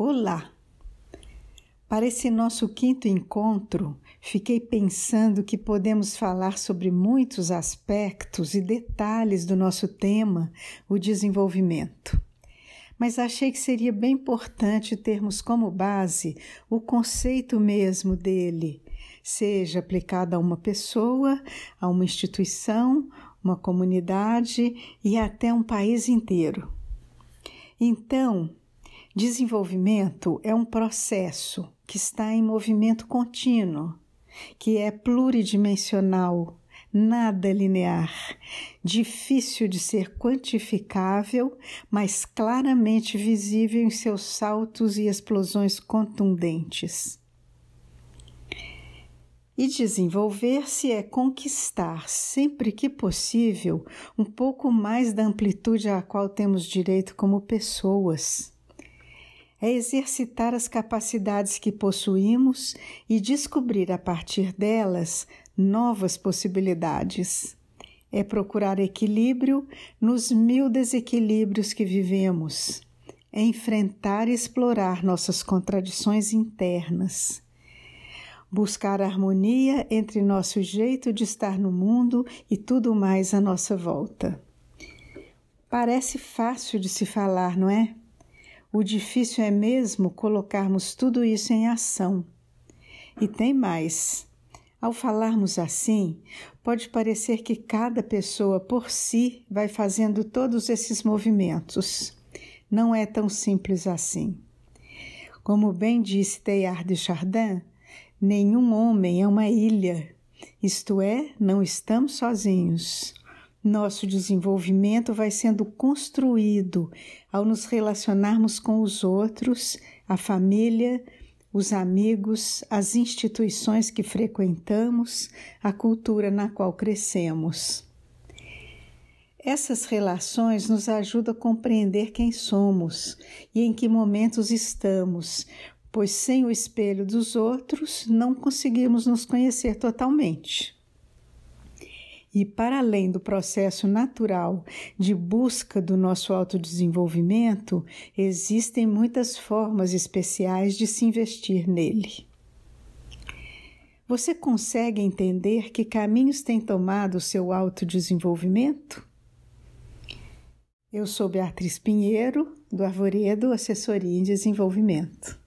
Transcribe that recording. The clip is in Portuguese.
Olá! Para esse nosso quinto encontro, fiquei pensando que podemos falar sobre muitos aspectos e detalhes do nosso tema, o desenvolvimento. Mas achei que seria bem importante termos como base o conceito mesmo dele, seja aplicado a uma pessoa, a uma instituição, uma comunidade e até um país inteiro. Então, Desenvolvimento é um processo que está em movimento contínuo, que é pluridimensional, nada linear, difícil de ser quantificável, mas claramente visível em seus saltos e explosões contundentes. E desenvolver-se é conquistar, sempre que possível, um pouco mais da amplitude a qual temos direito como pessoas é exercitar as capacidades que possuímos e descobrir a partir delas novas possibilidades. É procurar equilíbrio nos mil desequilíbrios que vivemos. É enfrentar e explorar nossas contradições internas. Buscar harmonia entre nosso jeito de estar no mundo e tudo mais à nossa volta. Parece fácil de se falar, não é? O difícil é mesmo colocarmos tudo isso em ação. E tem mais. Ao falarmos assim, pode parecer que cada pessoa por si vai fazendo todos esses movimentos. Não é tão simples assim. Como bem disse Teilhard de Chardin, nenhum homem é uma ilha, isto é, não estamos sozinhos. Nosso desenvolvimento vai sendo construído ao nos relacionarmos com os outros, a família, os amigos, as instituições que frequentamos, a cultura na qual crescemos. Essas relações nos ajudam a compreender quem somos e em que momentos estamos, pois sem o espelho dos outros não conseguimos nos conhecer totalmente. E para além do processo natural de busca do nosso autodesenvolvimento, existem muitas formas especiais de se investir nele. Você consegue entender que caminhos tem tomado o seu autodesenvolvimento? Eu sou Beatriz Pinheiro, do Arvoredo Assessoria em Desenvolvimento.